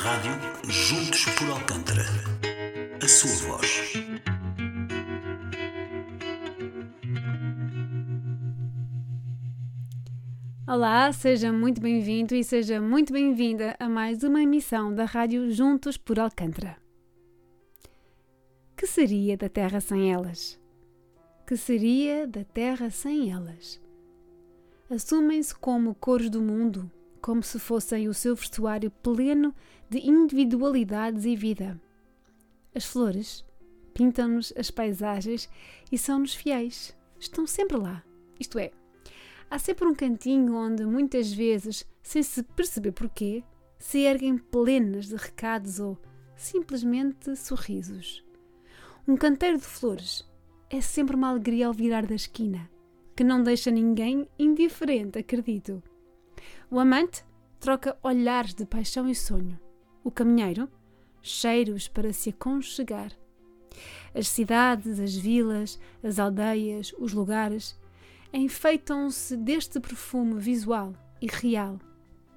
Rádio Juntos por Alcântara. A sua voz. Olá, seja muito bem-vindo e seja muito bem-vinda a mais uma emissão da Rádio Juntos por Alcântara. Que seria da Terra sem elas? Que seria da Terra sem elas? Assumem-se como cores do mundo, como se fossem o seu vestuário pleno de individualidades e vida. As flores pintam-nos as paisagens e são-nos fiéis. Estão sempre lá. Isto é, há sempre um cantinho onde muitas vezes, sem se perceber porquê, se erguem plenas de recados ou simplesmente sorrisos. Um canteiro de flores é sempre uma alegria ao virar da esquina, que não deixa ninguém indiferente, acredito. O amante troca olhares de paixão e sonho. O caminheiro, cheiros para se aconchegar. As cidades, as vilas, as aldeias, os lugares enfeitam-se deste perfume visual e real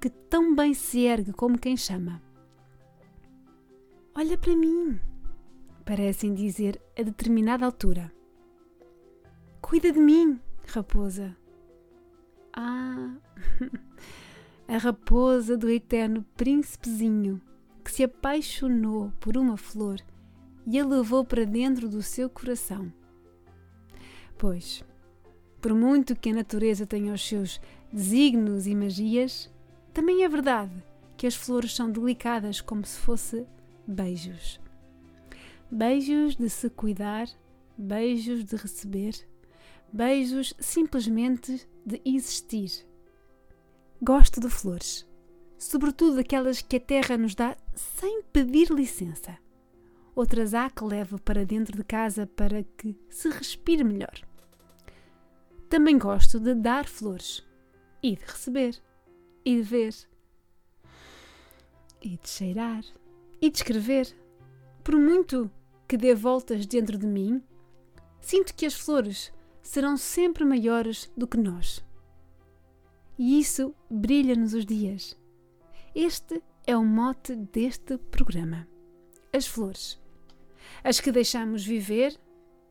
que tão bem se ergue como quem chama. Olha para mim, parecem dizer a determinada altura. Cuida de mim, raposa. Ah, a raposa do eterno príncipezinho que se apaixonou por uma flor e a levou para dentro do seu coração. Pois, por muito que a natureza tenha os seus desígnios e magias, também é verdade que as flores são delicadas como se fosse beijos. Beijos de se cuidar, beijos de receber, beijos simplesmente de existir. Gosto de flores, sobretudo aquelas que a terra nos dá sem pedir licença. Outras há que levo para dentro de casa para que se respire melhor. Também gosto de dar flores e de receber e de ver e de cheirar e de escrever. Por muito que dê voltas dentro de mim, sinto que as flores serão sempre maiores do que nós. E isso brilha-nos os dias. Este é o mote deste programa. As flores. As que deixamos viver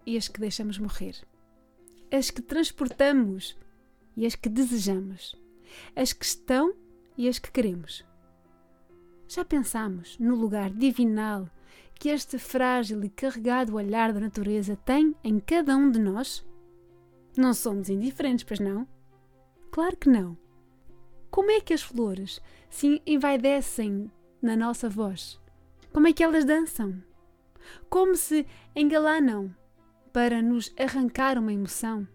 e as que deixamos morrer. As que transportamos e as que desejamos. As que estão e as que queremos. Já pensamos no lugar divinal que este frágil e carregado olhar da natureza tem em cada um de nós? Não somos indiferentes, pois não? Claro que não. Como é que as flores se envaidecem na nossa voz? Como é que elas dançam? Como se engalanam para nos arrancar uma emoção?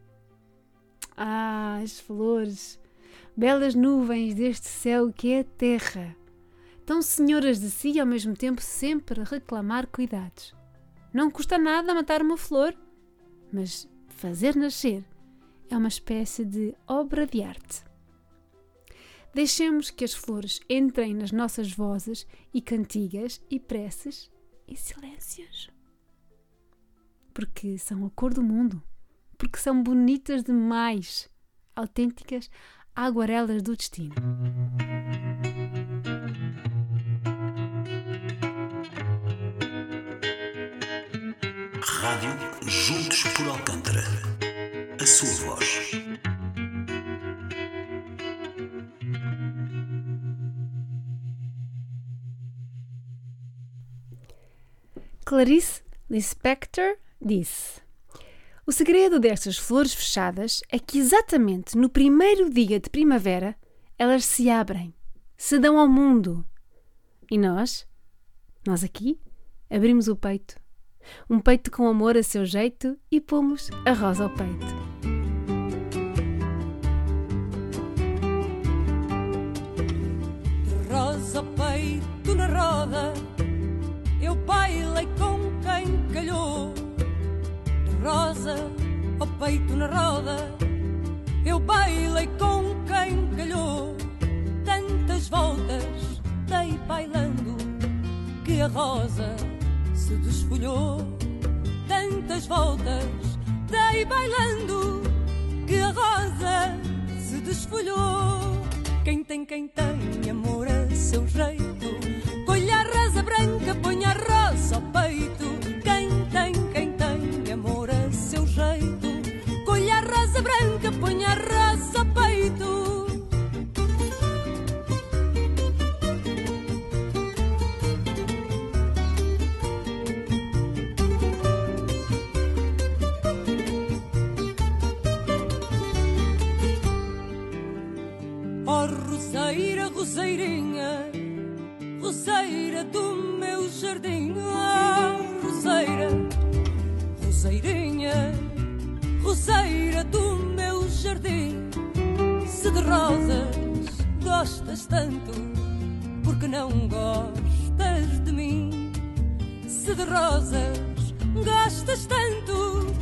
Ah, as flores, belas nuvens deste céu que é a terra, tão senhoras de si e ao mesmo tempo sempre reclamar cuidados. Não custa nada matar uma flor, mas fazer nascer é uma espécie de obra de arte. Deixemos que as flores entrem nas nossas vozes e cantigas e preces e silêncios. Porque são a cor do mundo, porque são bonitas demais, autênticas aguarelas do destino. Rádio Juntos por Alcântara. A sua voz. Clarice Lispector disse: O segredo destas flores fechadas é que exatamente no primeiro dia de primavera elas se abrem, se dão ao mundo. E nós, nós aqui, abrimos o peito. Um peito com amor a seu jeito e pomos a rosa ao peito. Rosa peito na roda, eu bailei com quem calhou. Rosa ao peito na roda, eu bailei com quem calhou. Tantas voltas dei bailando que a rosa se desfolhou. Tantas voltas dei bailando que a rosa se desfolhou. Quem tem, quem tem amor a seu jeito, colha branca põe a rosa ao peito. Quem tem, quem tem amor a seu jeito. Colhe a rosa branca, põe a rosa roseira, roseirinha, roseira do meu jardim. Oh, roseira, roseirinha, roseira do meu jardim. Se de rosas gostas tanto, porque não gostas de mim? Se de rosas gostas tanto,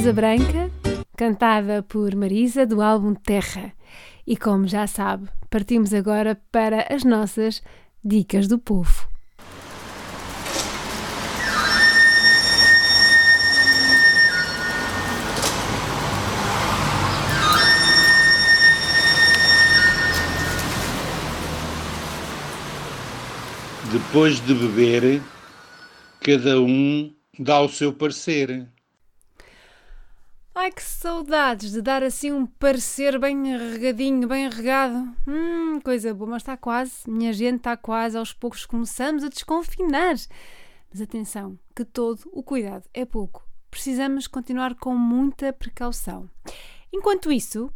Rosa Branca, cantada por Marisa do álbum Terra. E como já sabe, partimos agora para as nossas dicas do povo. Depois de beber, cada um dá o seu parecer. Ai que saudades de dar assim um parecer bem regadinho, bem regado. Hum, coisa boa, mas está quase, minha gente, está quase. Aos poucos começamos a desconfinar. Mas atenção, que todo o cuidado é pouco. Precisamos continuar com muita precaução. Enquanto isso,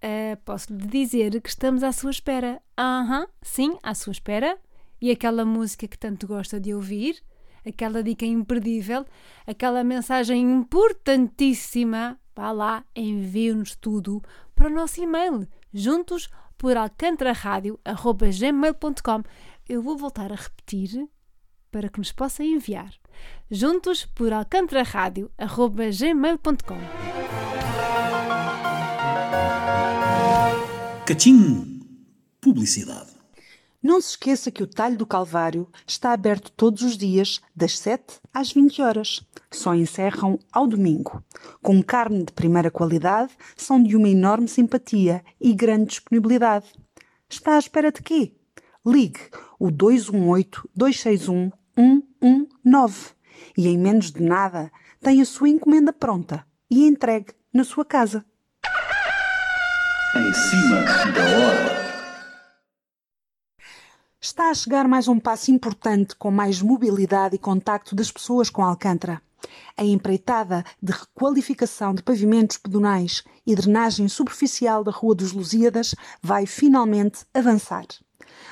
eh, posso lhe dizer que estamos à sua espera. Aham, sim, à sua espera. E aquela música que tanto gosta de ouvir, aquela dica imperdível, aquela mensagem importantíssima, vá lá, envie-nos tudo para o nosso e-mail, juntos por alcantraradio.gmail.com. Eu vou voltar a repetir para que nos possa enviar. Juntos por alcantraradio.gmail.com. Cachim! Publicidade. Não se esqueça que o Talho do Calvário está aberto todos os dias, das 7 às 20 horas. Só encerram ao domingo. Com carne de primeira qualidade, são de uma enorme simpatia e grande disponibilidade. Está à espera de quê? Ligue o 218-261-119 e em menos de nada tem a sua encomenda pronta e entregue na sua casa. Em cima da hora. Está a chegar mais um passo importante com mais mobilidade e contacto das pessoas com Alcântara. A empreitada de requalificação de pavimentos pedonais e drenagem superficial da Rua dos Lusíadas vai finalmente avançar.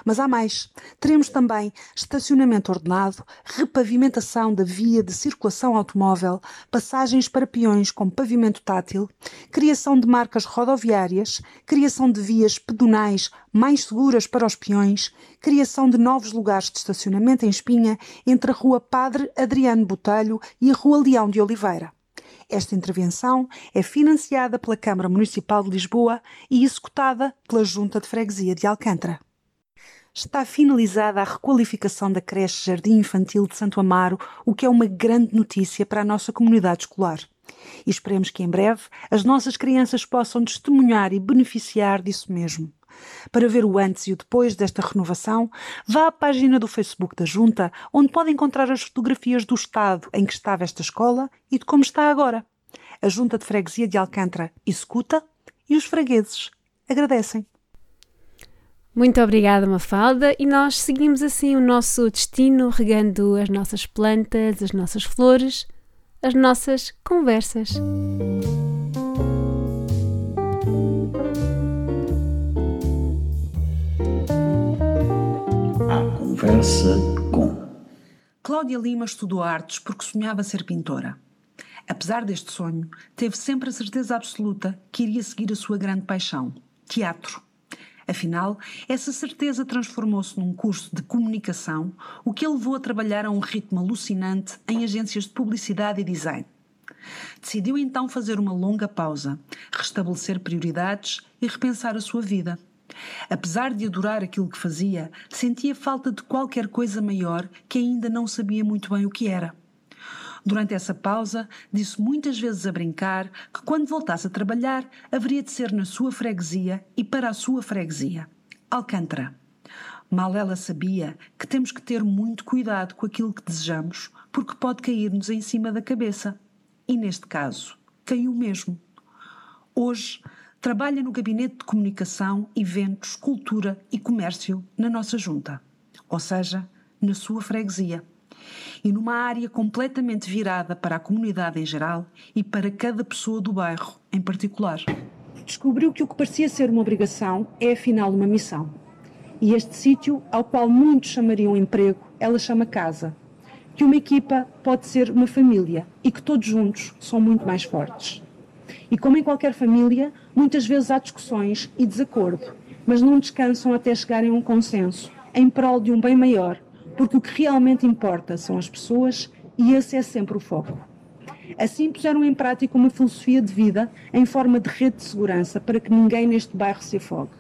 Mas há mais. Teremos também estacionamento ordenado, repavimentação da via de circulação automóvel, passagens para peões com pavimento tátil, criação de marcas rodoviárias, criação de vias pedonais mais seguras para os peões, criação de novos lugares de estacionamento em Espinha entre a Rua Padre Adriano Botelho e a Rua Leão de Oliveira. Esta intervenção é financiada pela Câmara Municipal de Lisboa e executada pela Junta de Freguesia de Alcântara. Está finalizada a requalificação da creche Jardim Infantil de Santo Amaro, o que é uma grande notícia para a nossa comunidade escolar. E esperemos que em breve as nossas crianças possam testemunhar e beneficiar disso mesmo. Para ver o antes e o depois desta renovação, vá à página do Facebook da Junta, onde pode encontrar as fotografias do estado em que estava esta escola e de como está agora. A Junta de Freguesia de Alcântara executa e os fregueses agradecem. Muito obrigada, Mafalda, e nós seguimos assim o nosso destino, regando as nossas plantas, as nossas flores, as nossas conversas. A conversa com Cláudia Lima estudou artes porque sonhava ser pintora. Apesar deste sonho, teve sempre a certeza absoluta que iria seguir a sua grande paixão, teatro. Afinal, essa certeza transformou-se num curso de comunicação, o que a levou a trabalhar a um ritmo alucinante em agências de publicidade e design. Decidiu então fazer uma longa pausa, restabelecer prioridades e repensar a sua vida. Apesar de adorar aquilo que fazia, sentia falta de qualquer coisa maior que ainda não sabia muito bem o que era. Durante essa pausa, disse muitas vezes a brincar que quando voltasse a trabalhar haveria de ser na sua freguesia e para a sua freguesia. Alcântara. Mal ela sabia que temos que ter muito cuidado com aquilo que desejamos, porque pode cair-nos em cima da cabeça. E neste caso, caiu mesmo. Hoje, trabalha no Gabinete de Comunicação, Eventos, Cultura e Comércio na nossa junta, ou seja, na sua freguesia e numa área completamente virada para a comunidade em geral e para cada pessoa do bairro em particular. Descobriu que o que parecia ser uma obrigação é afinal uma missão. E este sítio, ao qual muitos chamariam emprego, ela chama casa. Que uma equipa pode ser uma família e que todos juntos são muito mais fortes. E como em qualquer família, muitas vezes há discussões e desacordo, mas não descansam até chegarem a um consenso em prol de um bem maior porque o que realmente importa são as pessoas e esse é sempre o foco. Assim puseram em prática uma filosofia de vida em forma de rede de segurança para que ninguém neste bairro se afogue.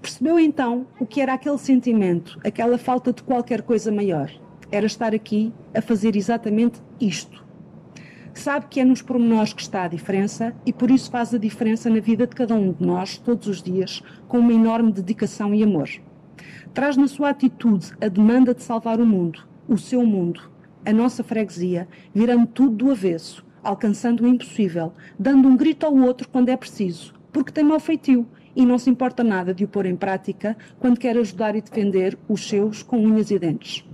Percebeu então o que era aquele sentimento, aquela falta de qualquer coisa maior. Era estar aqui a fazer exatamente isto. Sabe que é nos pormenores que está a diferença e por isso faz a diferença na vida de cada um de nós, todos os dias, com uma enorme dedicação e amor. Traz na sua atitude a demanda de salvar o mundo, o seu mundo, a nossa freguesia, virando tudo do avesso, alcançando o impossível, dando um grito ao outro quando é preciso, porque tem mau feitio e não se importa nada de o pôr em prática quando quer ajudar e defender os seus com unhas e dentes.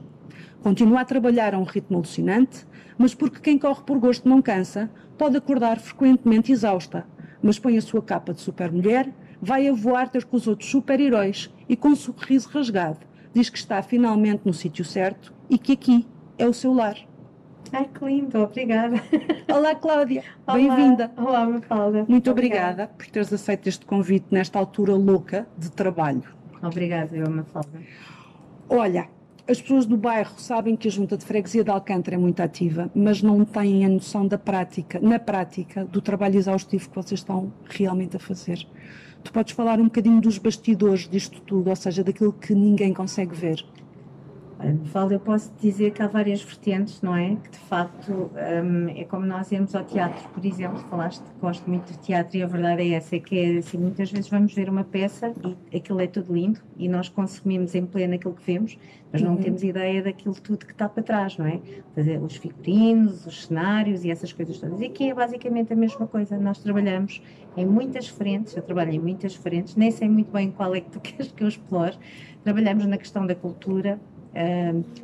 Continua a trabalhar a um ritmo alucinante, mas porque quem corre por gosto não cansa, pode acordar frequentemente exausta, mas põe a sua capa de supermulher, vai a voar ter com os outros super-heróis e com um sorriso rasgado diz que está finalmente no sítio certo e que aqui é o seu lar. Ai, que lindo, obrigada. Olá, Cláudia. Bem-vinda. Olá, Mafalda. Muito obrigada. por teres aceito este convite nesta altura louca de trabalho. Obrigada, eu, Mafalda. Olha, as pessoas do bairro sabem que a Junta de Freguesia de Alcântara é muito ativa, mas não têm a noção da prática, na prática, do trabalho exaustivo que vocês estão realmente a fazer. Tu podes falar um bocadinho dos bastidores disto tudo, ou seja, daquilo que ninguém consegue ver. Val, eu posso dizer que há várias vertentes, não é? Que de facto um, é como nós irmos ao teatro, por exemplo, falaste que gosto muito de teatro e a verdade é essa, é que é assim, muitas vezes vamos ver uma peça e aquilo é tudo lindo e nós consumimos em pleno aquilo que vemos, mas não uhum. temos ideia daquilo tudo que está para trás, não é? Fazer os figurinos, os cenários e essas coisas todas. E aqui é basicamente a mesma coisa, nós trabalhamos em muitas frentes, eu trabalho em muitas frentes, nem sei muito bem qual é que tu queres que eu explore, trabalhamos na questão da cultura,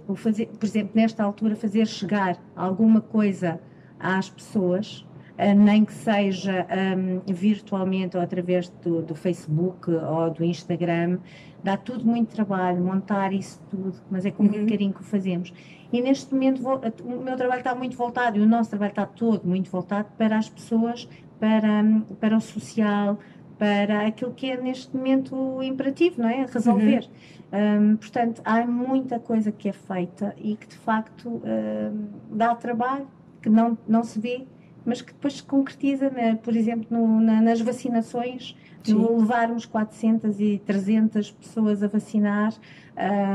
vou fazer, por exemplo, nesta altura, fazer chegar alguma coisa às pessoas, uh, nem que seja um, virtualmente ou através do, do, Facebook ou do Instagram, dá tudo muito trabalho, montar isso tudo, mas é com muito uhum. carinho que o fazemos. E neste momento vou, o meu trabalho está muito voltado, e o nosso trabalho está todo muito voltado para as pessoas, para, para o social, para aquilo que é neste momento imperativo, não é? Resolver. Uhum. Um, portanto, há muita coisa que é feita e que de facto um, dá trabalho, que não, não se vê, mas que depois se concretiza, né? por exemplo, no, na, nas vacinações, Sim. no levarmos 400 e 300 pessoas a vacinar,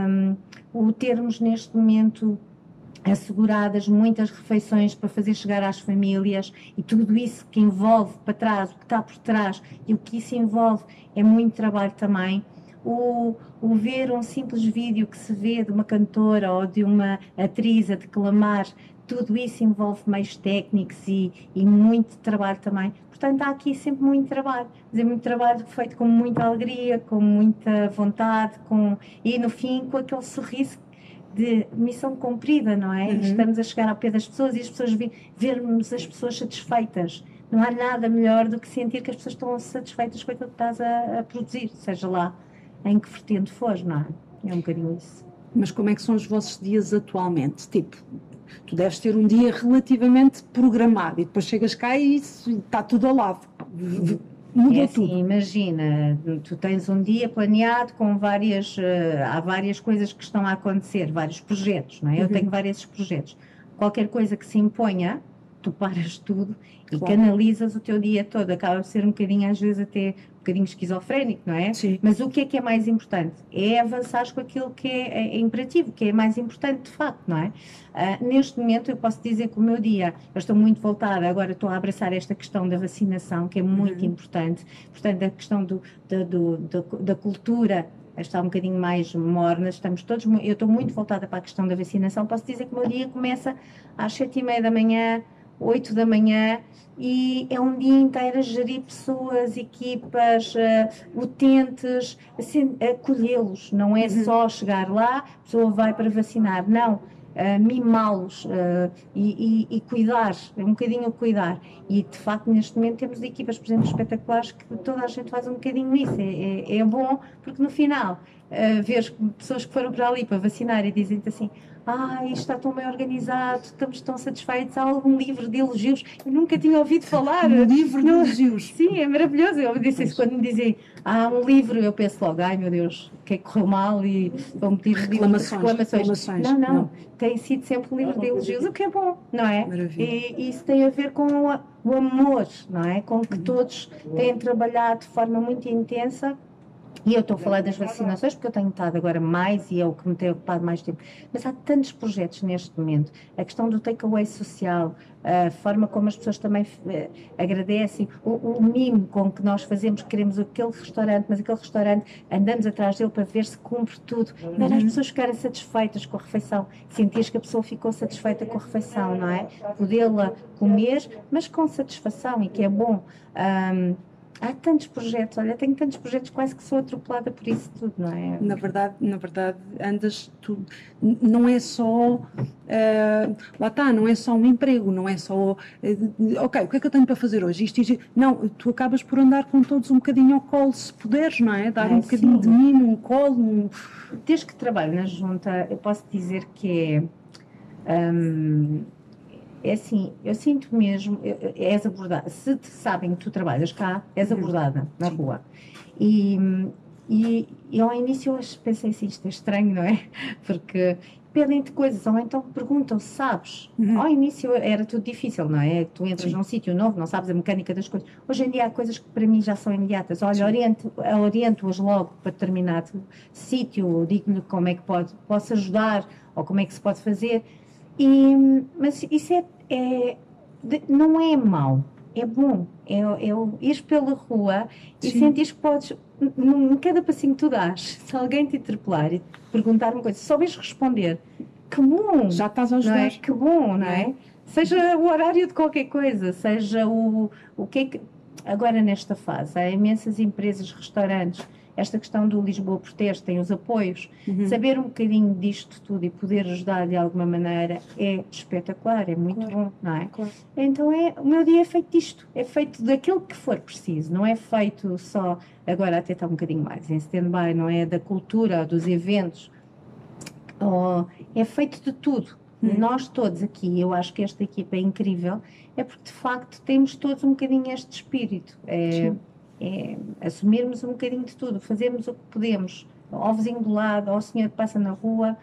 um, o termos neste momento asseguradas muitas refeições para fazer chegar às famílias e tudo isso que envolve para trás, o que está por trás e o que isso envolve é muito trabalho também. O, o ver um simples vídeo que se vê de uma cantora ou de uma atriz a declamar, tudo isso envolve meios técnicos e, e muito trabalho também. Portanto, há aqui sempre muito trabalho, mas é muito trabalho feito com muita alegria, com muita vontade, com, e no fim com aquele sorriso de missão cumprida, não é? Uhum. Estamos a chegar ao pé das pessoas e as pessoas vermos as pessoas satisfeitas. Não há nada melhor do que sentir que as pessoas estão satisfeitas com aquilo que estás a, a produzir, seja lá em que vertente for, não é? É um bocadinho isso. Mas como é que são os vossos dias atualmente? Tipo, tu deves ter um dia relativamente programado e depois chegas cá e isso está tudo ao lado. Mudou É assim, tudo. imagina, tu tens um dia planeado com várias, eh, há várias coisas que estão a acontecer, vários projetos, não é? Eu Uhum. tenho vários projetos. Qualquer coisa que se imponha, tu paras tudo e Claro. canalizas o teu dia todo. Acaba por ser um bocadinho, às vezes, até bocadinho esquizofrénico, não é? Sim. Mas o que é que é mais importante? É avançar com aquilo que é, é, é imperativo, que é mais importante de facto, não é? Ah, neste momento eu posso dizer que o meu dia, eu estou muito voltada, agora estou a abraçar esta questão da vacinação, que é muito Uhum. importante, portanto a questão do, da- do- da, da cultura está um bocadinho mais morna, estamos todos, eu estou muito voltada para a questão da vacinação, posso dizer que o meu dia começa às sete e meia da manhã, 8 da manhã e é um dia inteiro a gerir pessoas, equipas, eh, utentes, assim, acolhê-los. Não é só chegar lá, a pessoa vai para vacinar, não. eh, mimá-los eh, e, e- e cuidar, é um bocadinho cuidar. E de facto, neste momento, temos equipas, por exemplo, espetaculares que toda a gente faz um bocadinho isso. É, é- é bom porque no final, uh, vês pessoas que foram para ali para vacinar e dizem-te assim: ah, isto está tão bem organizado, estamos tão satisfeitos. Há algum livro de elogios. Eu nunca tinha ouvido falar. Um livro de elogios. Sim, é maravilhoso. Eu disse isso quando me dizem há um livro, eu penso logo, ai meu Deus, o que é que correu mal e vão pedir Reclamações, reclamações. Não, não, Não. tem sido sempre um livro de elogios, o que é bom, não é? Maravilha. E isso tem a ver com o, o amor, não é? Com que todos têm trabalhado de forma muito intensa. E eu estou a falar das vacinações porque eu tenho estado agora mais e é o que me tem ocupado mais tempo. Mas há tantos projetos neste momento. A questão do takeaway social, a forma como as pessoas também eh, agradecem, o, o mimo com que nós fazemos, que queremos aquele restaurante, mas aquele restaurante andamos atrás dele para ver se cumpre tudo. Para as pessoas ficarem satisfeitas com a refeição, sentires que a pessoa ficou satisfeita com a refeição, não é? Podê-la comer, mas com satisfação e que é bom. Ahm, há tantos projetos, olha, tenho tantos projetos quase que sou atropelada por isso tudo, não é? Na verdade, na verdade, andas tu n- não é só eh, lá está, não é só um emprego, não é só de- ok, o que é que eu tenho para fazer hoje? Isto, isto, não, tu acabas por andar com todos um bocadinho ao colo, se puderes, não é? Dar Ah, um bocadinho sim. de mimo, um colo, um... Desde que trabalho na junta, eu posso dizer que é. hum, é assim, eu sinto mesmo, eu- eu- és abordada, se te sabem que tu trabalhas cá, és abordada na rua. E, e, e ao início eu pensei assim, isto é estranho, não é? Porque pedem-te coisas, ou então perguntam, sabes? Uhum. Ao início era tudo difícil, não é? Tu entras Sim. num sítio novo, não sabes a mecânica das coisas. Hoje em dia há coisas que para mim já são imediatas. Olha, oriento- oriento-as logo para determinado sítio, digo-lhe como é que pode, posso ajudar ou como é que se pode fazer. E, mas isso é, é- não é mau, é bom. É, é ir pela rua e sentir que podes, em cada passinho que tu dás, se alguém te interpelar e te perguntar uma coisa, se souberes responder, que bom! já estás a não é? ajudar. Que bom, não é? Seja o horário de qualquer coisa, seja o, o que é que. Agora, nesta fase, há imensas empresas, restaurantes, esta questão do Lisboa Proteste, tem os apoios. Uhum. Saber um bocadinho disto tudo e poder ajudar de alguma maneira é espetacular, é muito bom, não é? Claro. Então, é, o meu dia é feito disto, é feito daquilo que for preciso, não é feito só. Agora, até está um bocadinho mais em stand-by, não é? Da cultura, dos eventos. Oh, é feito de tudo. Hum. Nós todos aqui, eu acho que esta equipa é incrível, é porque de facto temos todos um bocadinho este espírito. É, Sim. É assumirmos um bocadinho de tudo, fazermos o que podemos, ao vizinho do lado, ao senhor que passa na rua,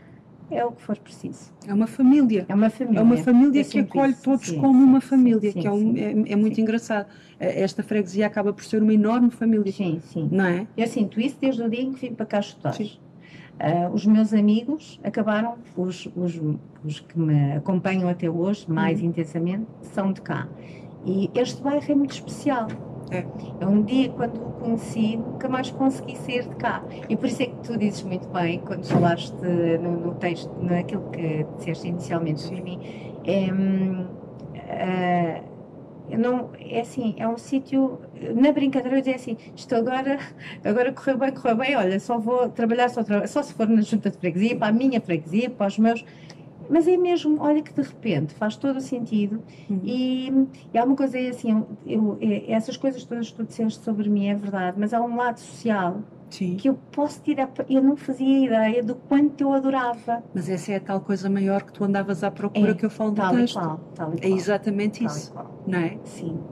é o que for preciso. É uma família. É uma família. É uma família que acolhe isso. todos Sim, como sim, uma família, sim, que é, um- é- é muito engraçado. Eh, Esta freguesia acaba por ser uma enorme família, Sim, sim. não é? Eu sinto isso desde o dia em que vim para cá estudar. Uh, os meus amigos acabaram, os, os, os que me acompanham até hoje, mais Uhum. intensamente, são de cá. E este bairro é muito especial. É. Eu um dia, quando o conheci, nunca mais consegui sair de cá. E por isso é que tu dizes muito bem, quando falaste no, no texto, naquilo que disseste inicialmente sobre mim, é, hum, ah, não, é assim, é um sítio, na brincadeira eu dizia assim, isto agora, agora correu bem, correu bem, olha, só vou trabalhar, só, tra- só se for na junta de freguesia, para a minha freguesia, para os meus, mas é mesmo, olha que de repente faz todo o sentido Uhum. e, e há uma coisa é assim, eu, eu- é- essas coisas todas que tu disseste sobre mim é verdade, mas há um lado social Sim. que eu posso tirar, eu não fazia ideia do quanto eu adorava. Mas essa é a tal coisa maior que tu andavas à procura É, que eu falo Tal e texto. qual, tal É exatamente tal isso, não é? Sim,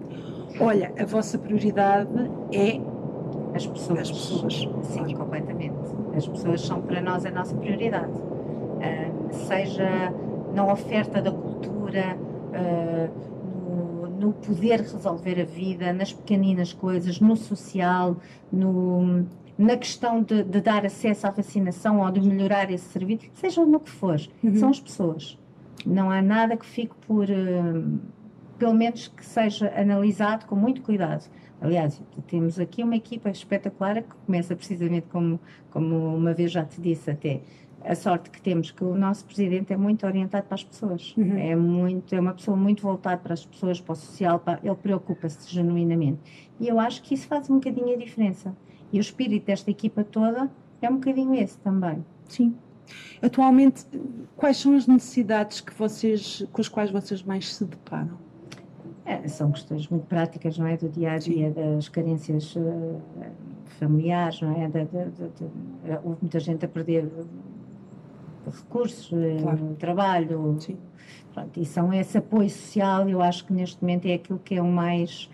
Olha, a vossa prioridade é as pessoas. as pessoas. Sim, completamente. As pessoas são para nós a nossa prioridade. Ah, seja na oferta da cultura, ah, no, no poder resolver a vida, nas pequeninas coisas, no social, no, na questão de, de dar acesso à vacinação ou de melhorar esse serviço, seja no que for, Uhum. são as pessoas. Não há nada que fique por. ah, pelo menos que seja analisado com muito cuidado. Aliás, temos aqui uma equipa espetacular que começa precisamente como, como uma vez já te disse até, a sorte que temos que o nosso presidente é muito orientado para as pessoas. Uhum. É muito, é uma pessoa muito voltada para as pessoas, para o social, para- ele preocupa-se genuinamente. E eu acho que isso faz um bocadinho a diferença. E o espírito desta equipa toda é um bocadinho esse também. Sim. Atualmente, quais são as necessidades que vocês, com as quais vocês mais se deparam? É, são questões muito práticas, não é? Do dia a dia, das carências eh, familiares, não é? Da, da- da- houve muita gente a perder recursos, eh, Claro. trabalho, Sim. Pronto, e são esse apoio social, eu acho que neste momento é aquilo que é o mais,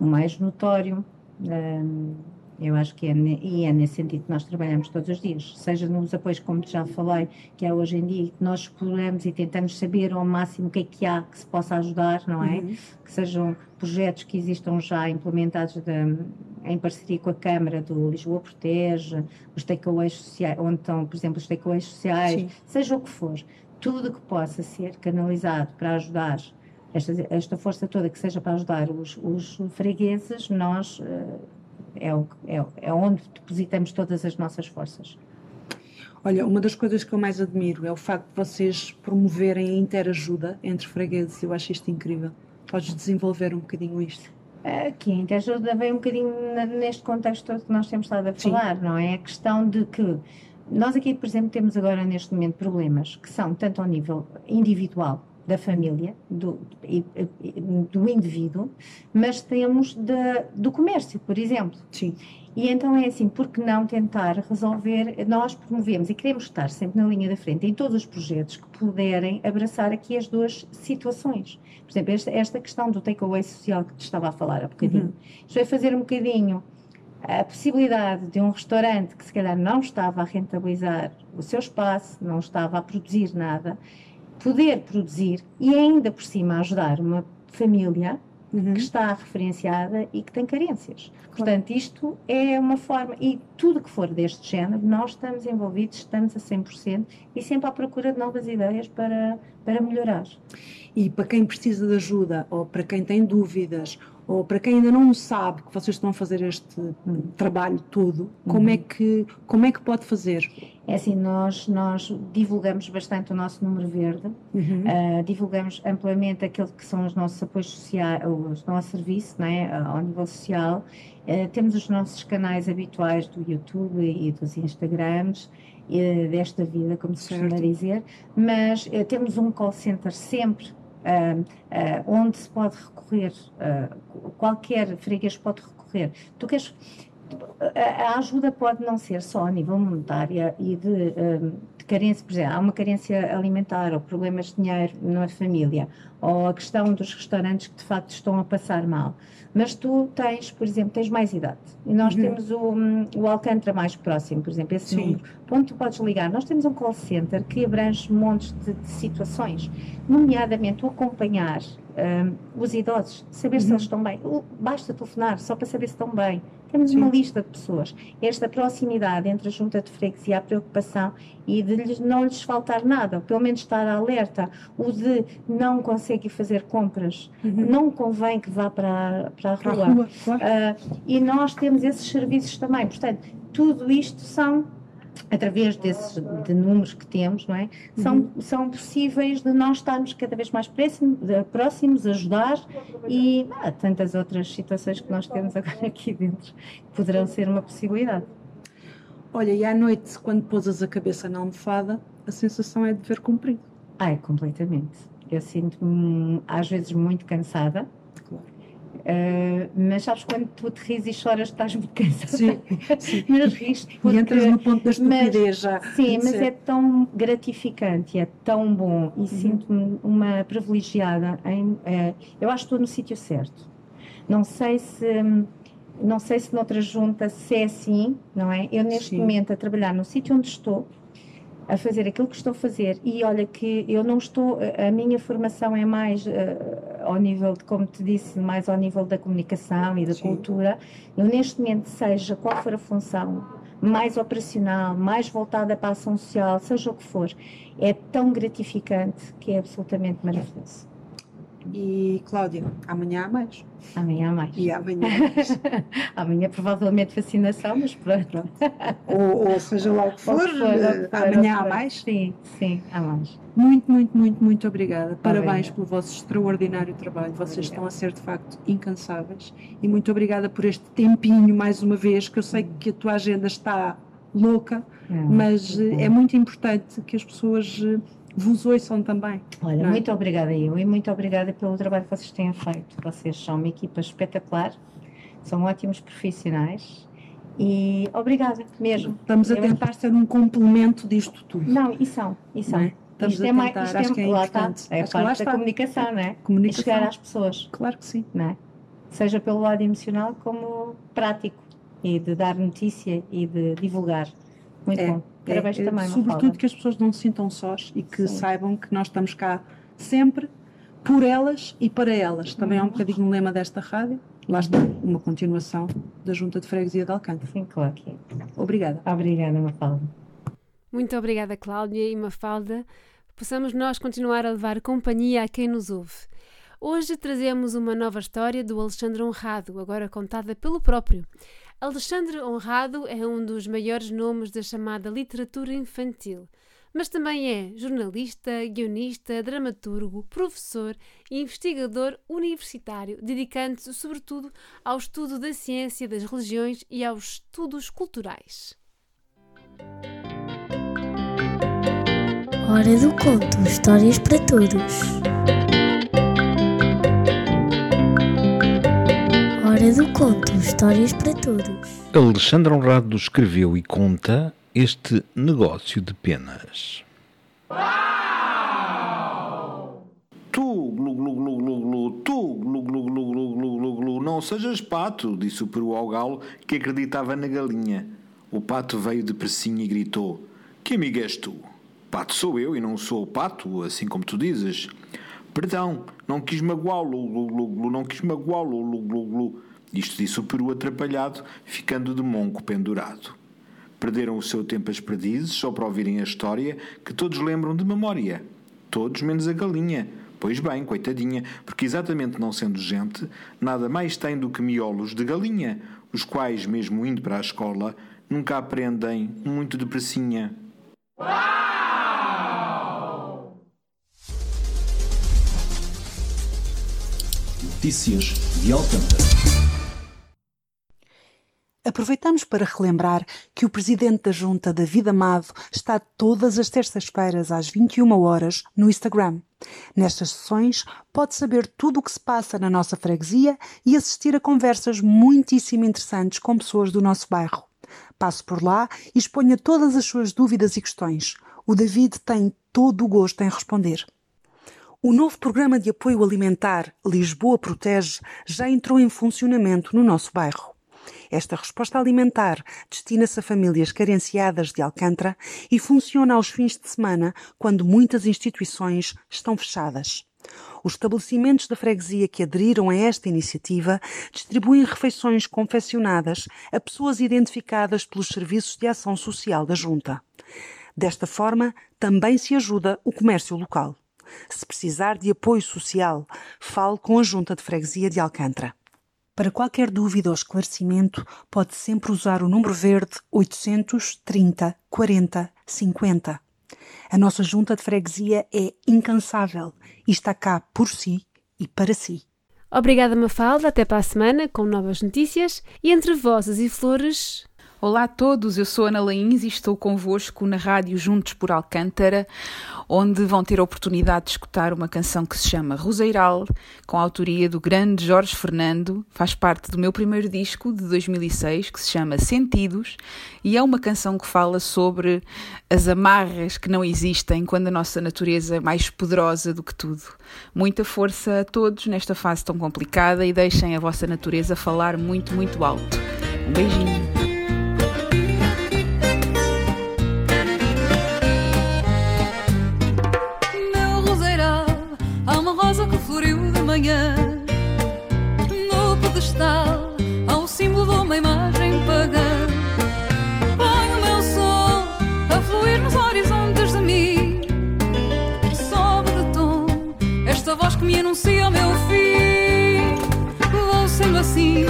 o mais notório. hum, eu acho que é, e é nesse sentido que nós trabalhamos todos os dias, seja nos apoios, como já falei, que há hoje em dia, que nós exploramos e tentamos saber ao máximo o que é que há que se possa ajudar, não é? Uhum. Que sejam projetos que existam já implementados de- em parceria com a Câmara do Lisboa Protege, os takeaways sociais, onde estão, por exemplo, os takeaways sociais, Sim. seja o que for, tudo que possa ser canalizado para ajudar esta, esta força toda que seja para ajudar os, os fregueses, nós eh, é, o, é, é onde depositamos todas as nossas forças. Olha, uma das coisas que eu mais admiro é o facto de vocês promoverem a interajuda entre fregueses. Eu acho isto incrível. Podes desenvolver um bocadinho isto? Aqui a Interajuda vem um bocadinho neste contexto todo que nós temos estado a Sim. falar, não é? A questão de que nós aqui, por exemplo, temos agora neste momento problemas que são tanto ao nível individual da família, do, do indivíduo, mas temos do comércio, por exemplo. Sim. E então é assim, por que não tentar resolver? Nós promovemos e queremos estar sempre na linha da frente em todos os projetos que puderem abraçar aqui as duas situações. Por exemplo, esta, esta questão do takeaway social que te estava a falar há bocadinho. Uhum. Isto é fazer um bocadinho a possibilidade de um restaurante que se calhar não estava a rentabilizar o seu espaço, não estava a produzir nada, poder produzir e ainda por cima ajudar uma família Uhum. que está referenciada e que tem carências. Portanto, isto é uma forma, e tudo que for deste género, nós estamos envolvidos, estamos a 100% e sempre à procura de novas ideias para, para melhorar. E para quem precisa de ajuda, ou para quem tem dúvidas, ou para quem ainda não sabe que vocês estão a fazer este hum, trabalho todo, como, é que, como é que pode fazer? É assim, nós, nós divulgamos bastante o nosso número verde, Uhum. Uh, divulgamos amplamente aquilo que são os nossos apoios sociais, o nosso serviço né, ao nível social. Uh, temos os nossos canais habituais do YouTube e dos Instagrams, uh, desta vida, como se costuma dizer, mas uh, temos um call center sempre. Uh, uh, onde se pode recorrer, uh, qualquer freguês pode recorrer. Tu queres, a ajuda pode não ser só a nível monetário e de carência, por exemplo, há uma carência alimentar ou problemas de dinheiro na família, ou a questão dos restaurantes que de facto estão a passar mal. Mas tu tens, por exemplo, tens mais idade. E nós Uhum. temos o, hum, o Alcântara mais próximo, por exemplo, esse Sim. número. Onde tu podes ligar. Nós temos um call center que abrange montes de, de situações, nomeadamente o acompanhar hum, os idosos, saber se Uhum. eles estão bem. Basta telefonar só para saber se estão bem. Temos uma lista de pessoas. Esta proximidade entre a junta de freguesia, a preocupação e de lhes, não lhes faltar nada, ou pelo menos estar alerta, o de não conseguir fazer compras, não convém que vá para, para a Para a rua. rua, claro. Ah, e nós temos esses serviços também. Portanto, tudo isto são através desses de números que temos, não é? São, Uhum. são possíveis de nós estarmos cada vez mais próximos, de- próximos ajudar e há tantas outras situações que nós temos agora aqui dentro que poderão ser uma possibilidade. Olha, e à noite, quando pousas a cabeça na almofada, a sensação é de ver cumprido. Ai, completamente. Eu sinto-me às vezes muito cansada, Ah, mas sabes quando tu te rires e choras, estás muito cansada. Sim, sim. Mas rires E entras no ponto da estupidez já. Sim, mas é tão gratificante, é tão bom e sinto-me uma privilegiada. Em, eh, eu acho que estou no sítio certo. Não sei se não sei se noutra junta se é assim, não é? Eu neste Sim. momento a trabalhar no sítio onde estou, a fazer aquilo que estou a fazer e olha que eu não estou, a minha formação é mais eh, ao nível de, como te disse, mais ao nível da comunicação e da Sim. cultura. Eu neste momento, seja qual for a função, mais operacional, mais voltada para a ação social, seja o que for, é tão gratificante que é absolutamente maravilhoso. E Cláudia, amanhã há mais. Amanhã há mais. E amanhã há mais. Amanhã provavelmente vacinação, mas pronto. ou, ou seja lá o que for, for, for, amanhã ou há for. mais. Sim, sim, há mais. Muito, muito, muito, muito obrigada. Parabéns Obrigada. pelo vosso extraordinário trabalho. Vocês estão a ser de facto incansáveis. E muito obrigada por este tempinho mais uma vez, que eu sei que a tua agenda está louca, Não, mas bom. é muito importante que as pessoas eh, vos ouçam também. Olha, é? muito obrigada eu e muito obrigada pelo trabalho que vocês têm feito. Vocês são uma equipa espetacular, são ótimos profissionais e obrigada mesmo. Estamos a Eu- tentar ser um complemento disto tudo. Não, e são, e são. É? Estamos isto a é mais, tentar, isto acho que é lá está, importante. é Acho que lá parte da está. comunicação, não é? E Comunicação. chegar às pessoas, Claro que sim. não é? Seja pelo lado emocional como prático e de dar notícia e de divulgar. Muito É, bom. Parabéns É, é, também, Sobretudo que as pessoas não se sintam sós e que Sim. saibam que nós estamos cá sempre por elas e para elas. Também Uhum. é um bocadinho um lema desta rádio. Lá está, uma continuação da Junta de Freguesia de Alcântara. Sim, claro que é. Obrigada. Obrigada, Mafalda. Muito obrigada, Cláudia e Mafalda. Possamos nós continuar a levar companhia a quem nos ouve. Hoje trazemos uma nova história do Alexandre Honrado, agora contada pelo próprio. Alexandre Honrado é um dos maiores nomes da chamada literatura infantil, mas também é jornalista, guionista, dramaturgo, professor e investigador universitário, dedicando-se sobretudo ao estudo da ciência das religiões e aos estudos culturais. Hora do conto, histórias para todos. Do conto, histórias para todos. Alexandre Honrado escreveu e conta este negócio de penas. Tu, glu, glu, glu, glu, glu, tu, glu, glu, glu, glu, glu, glu, glu, não sejas pato, disse o peru ao galo que acreditava na galinha. O pato veio depressinho e gritou: Que amigo és tu? Pato sou eu e não sou o pato, assim como tu dizes. Perdão, não quis magoá-lo, não quis magoá-lo. Isto disse o peru atrapalhado, ficando de monco pendurado. Perderam o seu tempo as perdizes só para ouvirem a história que todos lembram de memória. Todos menos a galinha. Pois bem, coitadinha, porque exatamente não sendo gente, nada mais tem do que miolos de galinha, os quais, mesmo indo para a escola, nunca aprendem muito depressinha. Notícias de Alcântara. Aproveitamos para relembrar que o presidente da Junta, David Amado, está todas as terças-feiras às 21 horas no Instagram. Nestas sessões, pode saber tudo o que se passa na nossa freguesia e assistir a conversas muitíssimo interessantes com pessoas do nosso bairro. Passe por lá e exponha todas as suas dúvidas e questões. O David tem todo o gosto em responder. O novo programa de apoio alimentar Lisboa Protege já entrou em funcionamento no nosso bairro. Esta resposta alimentar destina-se a famílias carenciadas de Alcântara e funciona aos fins de semana, quando muitas instituições estão fechadas. Os estabelecimentos da freguesia que aderiram a esta iniciativa distribuem refeições confeccionadas a pessoas identificadas pelos serviços de ação social da Junta. Desta forma, também se ajuda o comércio local. Se precisar de apoio social, fale com a Junta de Freguesia de Alcântara. Para qualquer dúvida ou esclarecimento, pode sempre usar o número verde 830 40 50. A nossa junta de freguesia é incansável e está cá por si e para si. Obrigada, Mafalda. Até para a semana com novas notícias. E entre vozes e flores, Olá a todos, eu sou Ana Lains e estou convosco na rádio Juntos por Alcântara, onde vão ter a oportunidade de escutar uma canção que se chama Roseiral, com a autoria do grande Jorge Fernando, faz parte do meu primeiro disco de 2006, que se chama Sentidos, e é uma canção que fala sobre as amarras que não existem quando a nossa natureza é mais poderosa do que tudo. Muita força a todos nesta fase tão complicada e deixem a vossa natureza falar muito, muito alto. Um beijinho. Pedestal há um símbolo de uma imagem pagã. Põe o meu som a fluir nos horizontes de mim. Sobe de tom esta voz que me anuncia o meu fim. Vou sendo assim,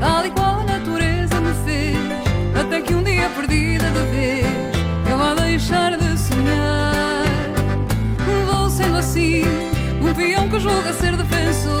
tal e qual a natureza me fez. Até que um dia perdida de vez eu vá deixar de sonhar. Vou sendo assim um peão que julga ser defensor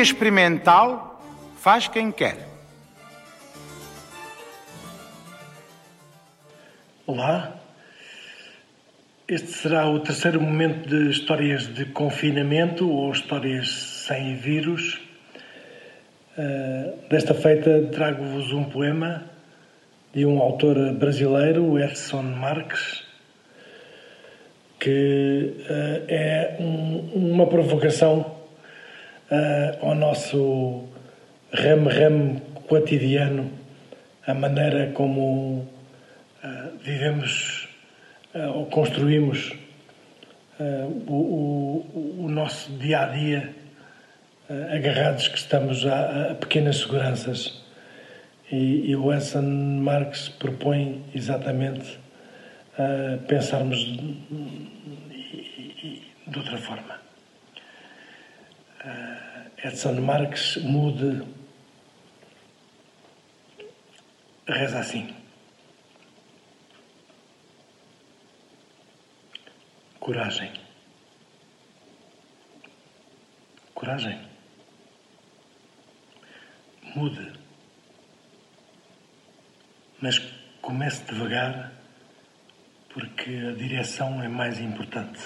Experimental faz quem quer. Olá, este será o terceiro momento de histórias de confinamento ou histórias sem vírus. Uh, desta feita trago-vos um poema de um autor brasileiro, Edson Marques, que uh, é um, uma provocação uh, ao nosso ramo-ramo cotidiano, a maneira como uh, vivemos uh, ou construímos o, o, o, nosso dia a dia, agarrados que estamos a, a pequenas seguranças. E, e, o Edson Marx propõe exatamente pensarmos de, de outra forma. Edson Marx mude reza assim. coragem. Coragem. Mude. Mas comece devagar, porque a direção é mais importante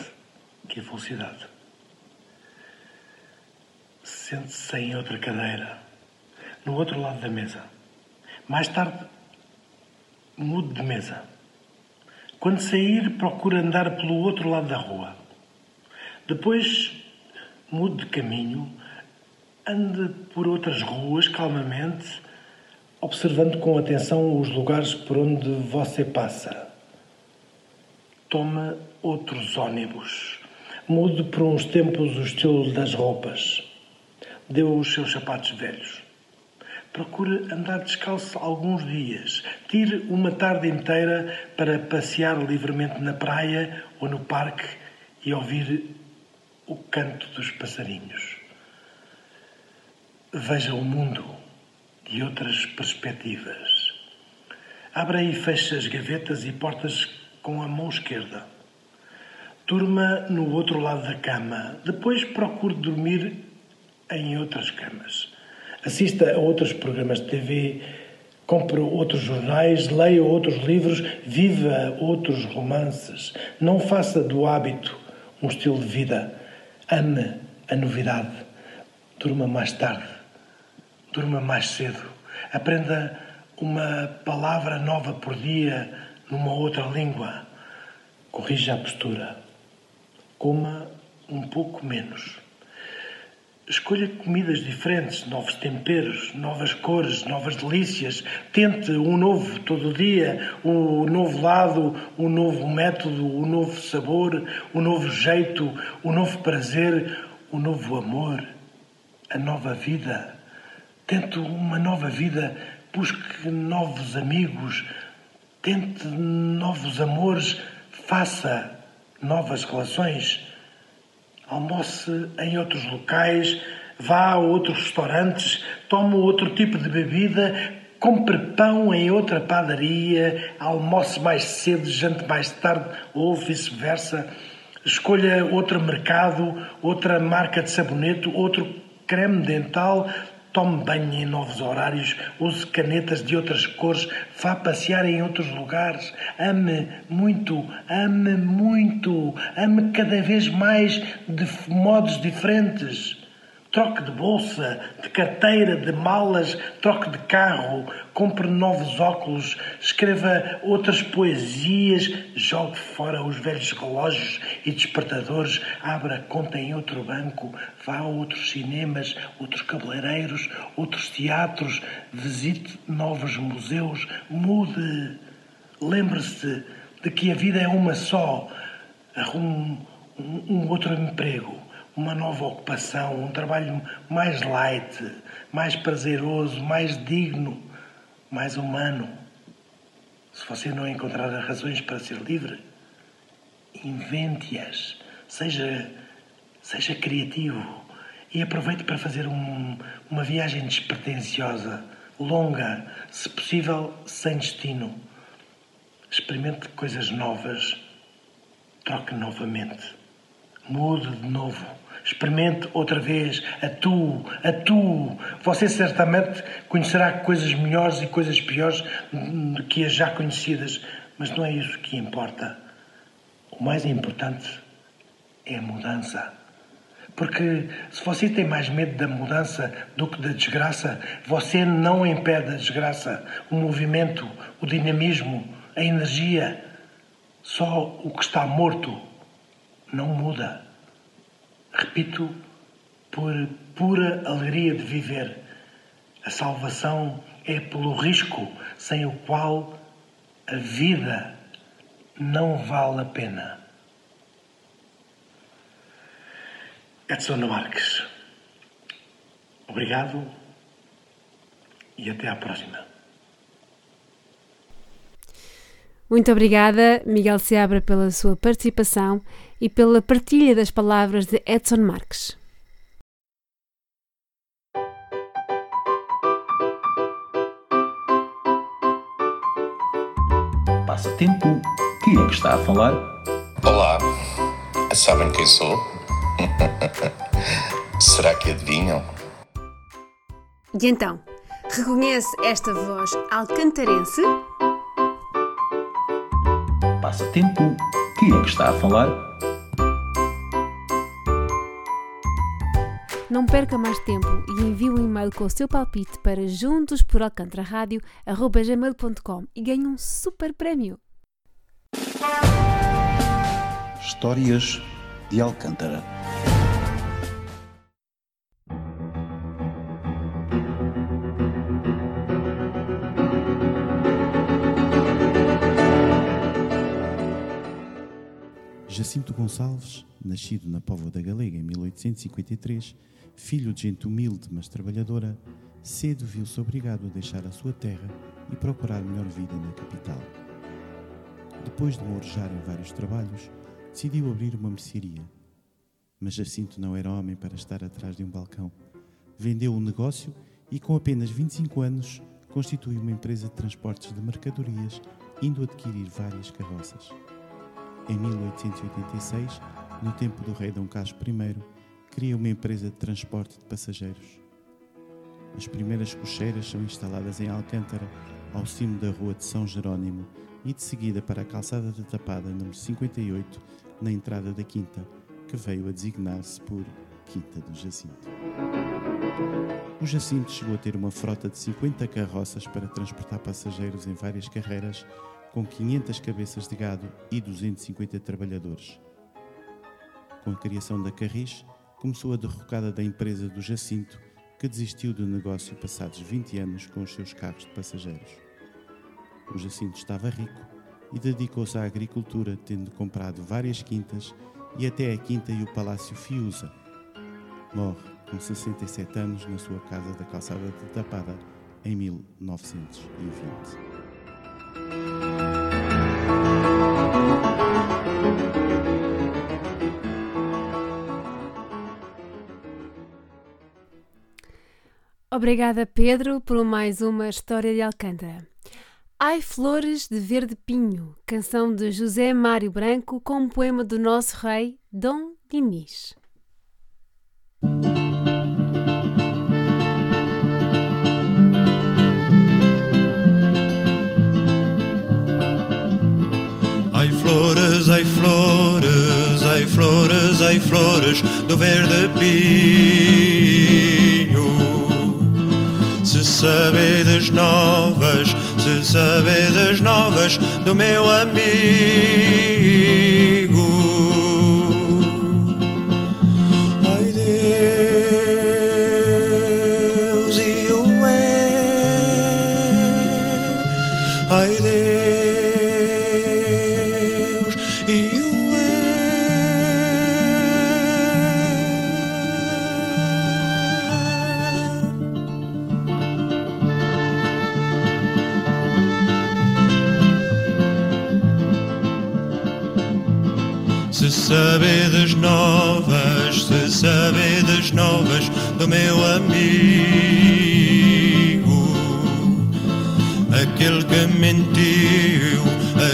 que a velocidade. Sente-se em outra cadeira, no outro lado da mesa. Mais tarde, mude de mesa. Quando sair, procure andar pelo outro lado da rua. Depois, mude de caminho, ande por outras ruas calmamente, observando com atenção os lugares por onde você passa. Tome outros ônibus. Mude por uns tempos o estilo das roupas. Dê os seus sapatos velhos. Procure andar descalço alguns dias. Tire uma tarde inteira para passear livremente na praia ou no parque e ouvir o canto dos passarinhos. Veja o mundo de outras perspectivas. Abra e feche as gavetas e portas com a mão esquerda. Durma no outro lado da cama. Depois procure dormir em outras camas. Assista a outros programas de TV, compre outros jornais, leia outros livros, viva outros romances. Não faça do hábito um estilo de vida. Ame a novidade. Durma mais tarde. Durma mais cedo. Aprenda uma palavra nova por dia numa outra língua. Corrija a postura. Coma um pouco menos. Escolha comidas diferentes, novos temperos, novas cores, novas delícias. Tente um novo todo dia, um novo lado, um novo método, um novo sabor, um novo jeito, um novo prazer, um novo amor, a nova vida. Tente uma nova vida, busque novos amigos, tente novos amores, faça novas relações almoce em outros locais, vá a outros restaurantes, tome outro tipo de bebida, compre pão em outra padaria, almoce mais cedo, jante mais tarde ou vice-versa. Escolha outro mercado, outra marca de sabonete, outro creme dental, Tome banho em novos horários, use canetas de outras cores, vá passear em outros lugares. Ame muito, ame muito, ame cada vez mais de modos diferentes. Troque de bolsa, de carteira, de malas, troque de carro, compre novos óculos, escreva outras poesias, jogue fora os velhos relógios e despertadores, abra conta em outro banco, vá a outros cinemas, outros cabeleireiros, outros teatros, visite novos museus, mude. Lembre-se de que a vida é uma só. Arrume um, um outro emprego uma nova ocupação, um trabalho mais light, mais prazeroso, mais digno, mais humano. Se você não encontrar razões para ser livre, invente-as, seja, seja criativo e aproveite para fazer um, uma viagem despretensiosa, longa, se possível, sem destino. Experimente coisas novas, troque novamente, mude de novo Experimente outra vez, atue, atue. Você certamente conhecerá coisas melhores e coisas piores do que as já conhecidas, mas não é isso que importa. O mais importante é a mudança. Porque se você tem mais medo da mudança do que da desgraça, você não impede a desgraça, o movimento, o dinamismo, a energia. Só o que está morto não muda. Repito, por pura alegria de viver. A salvação é pelo risco sem o qual a vida não vale a pena. Edson Marques, obrigado e até à próxima. Muito obrigada, Miguel Seabra, pela sua participação e pela partilha das palavras de Edson Marques. Passa tempo. Quem é que está a falar? Olá, Sabem quem sou? Será que adivinham? E então, reconhece esta voz alcantarense? Passa tempo. Quem é que está a falar? Não perca mais tempo e envie um e-mail com o seu palpite para juntosporalcantraradio.gmail.com e ganhe um super prémio. Histórias de Alcântara. Jacinto Gonçalves, nascido na Póvoa da Galega em 1853, filho de gente humilde mas trabalhadora, cedo viu-se obrigado a deixar a sua terra e procurar melhor vida na capital. Depois de morejar em vários trabalhos, decidiu abrir uma mercearia. Mas Jacinto não era homem para estar atrás de um balcão. Vendeu o um negócio e, com apenas 25 anos, constituiu uma empresa de transportes de mercadorias, indo adquirir várias carroças. Em 1886, no tempo do rei Dom Carlos I, cria uma empresa de transporte de passageiros. As primeiras cocheiras são instaladas em Alcântara, ao cimo da rua de São Jerónimo, e de seguida para a calçada da Tapada, número 58, na entrada da Quinta, que veio a designar-se por Quinta do Jacinto. O Jacinto chegou a ter uma frota de 50 carroças para transportar passageiros em várias carreiras, com 500 cabeças de gado e 250 trabalhadores. Com a criação da Carris, começou a derrocada da empresa do Jacinto, que desistiu do negócio passados 20 anos com os seus carros de passageiros. O Jacinto estava rico e dedicou-se à agricultura, tendo comprado várias quintas e até a quinta e o Palácio Fiusa. Morre com 67 anos na sua casa da Calçada de Tapada em 1920. Obrigada, Pedro, por mais uma história de Alcântara. Ai Flores de Verde Pinho, canção de José Mário Branco com um poema do nosso rei Dom Dinis. Ai flores, ai flores, ai flores, ai flores do verde pinho. Se novas, se sabedes novas do meu amigo. Novas do meu amigo, aquele que mentiu,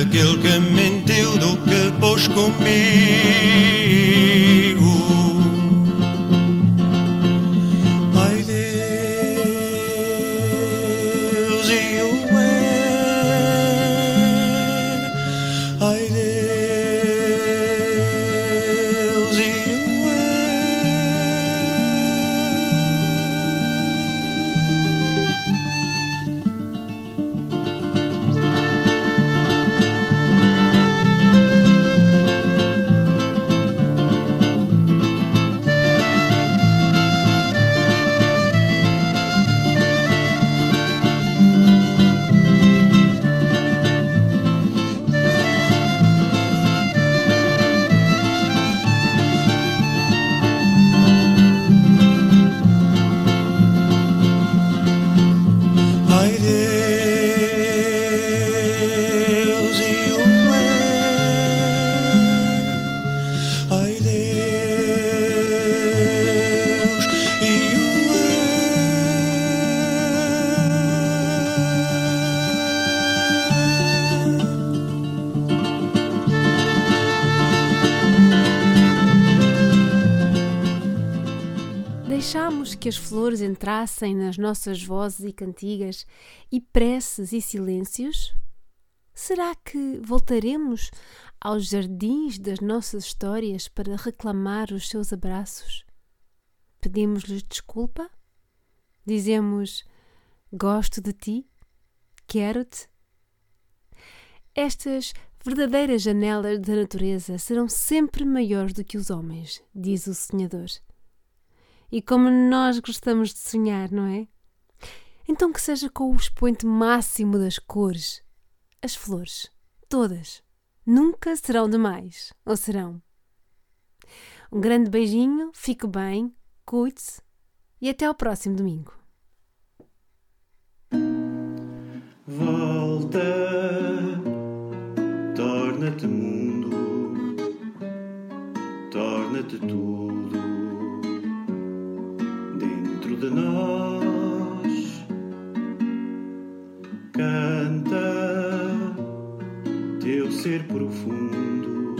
aquele que mentiu do que pôs comigo. Nossas vozes e cantigas e preces e silêncios? Será que voltaremos aos jardins das nossas histórias para reclamar os seus abraços? Pedimos-lhes desculpa? Dizemos: Gosto de ti? Quero-te? Estas verdadeiras janelas da natureza serão sempre maiores do que os homens, diz o sonhador. E como nós gostamos de sonhar, não é? Então que seja com o expoente máximo das cores. As flores, todas, nunca serão demais, ou serão? Um grande beijinho, fique bem, cuide-se e até ao próximo domingo. Volta, torna-te mundo, torna-te tudo de nós. Canta teu ser profundo,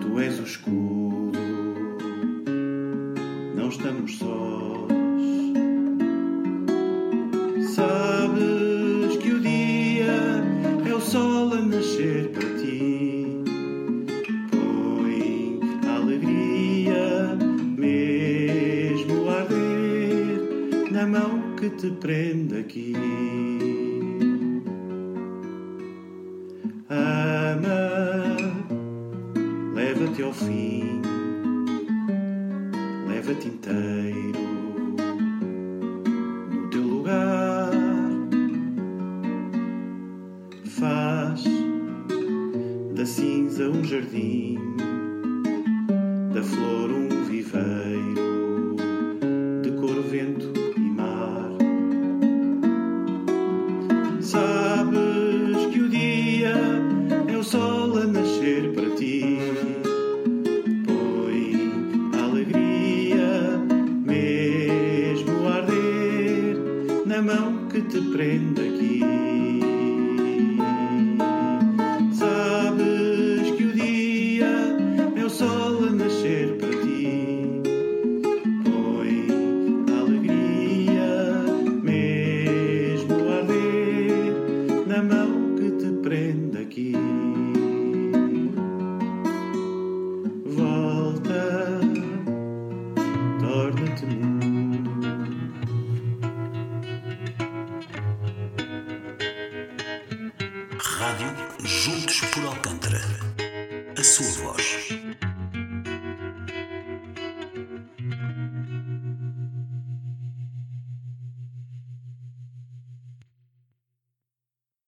tu és o escudo, não estamos sós. Te prende aqui. Ama, leva-te ao fim, leva-te inteiro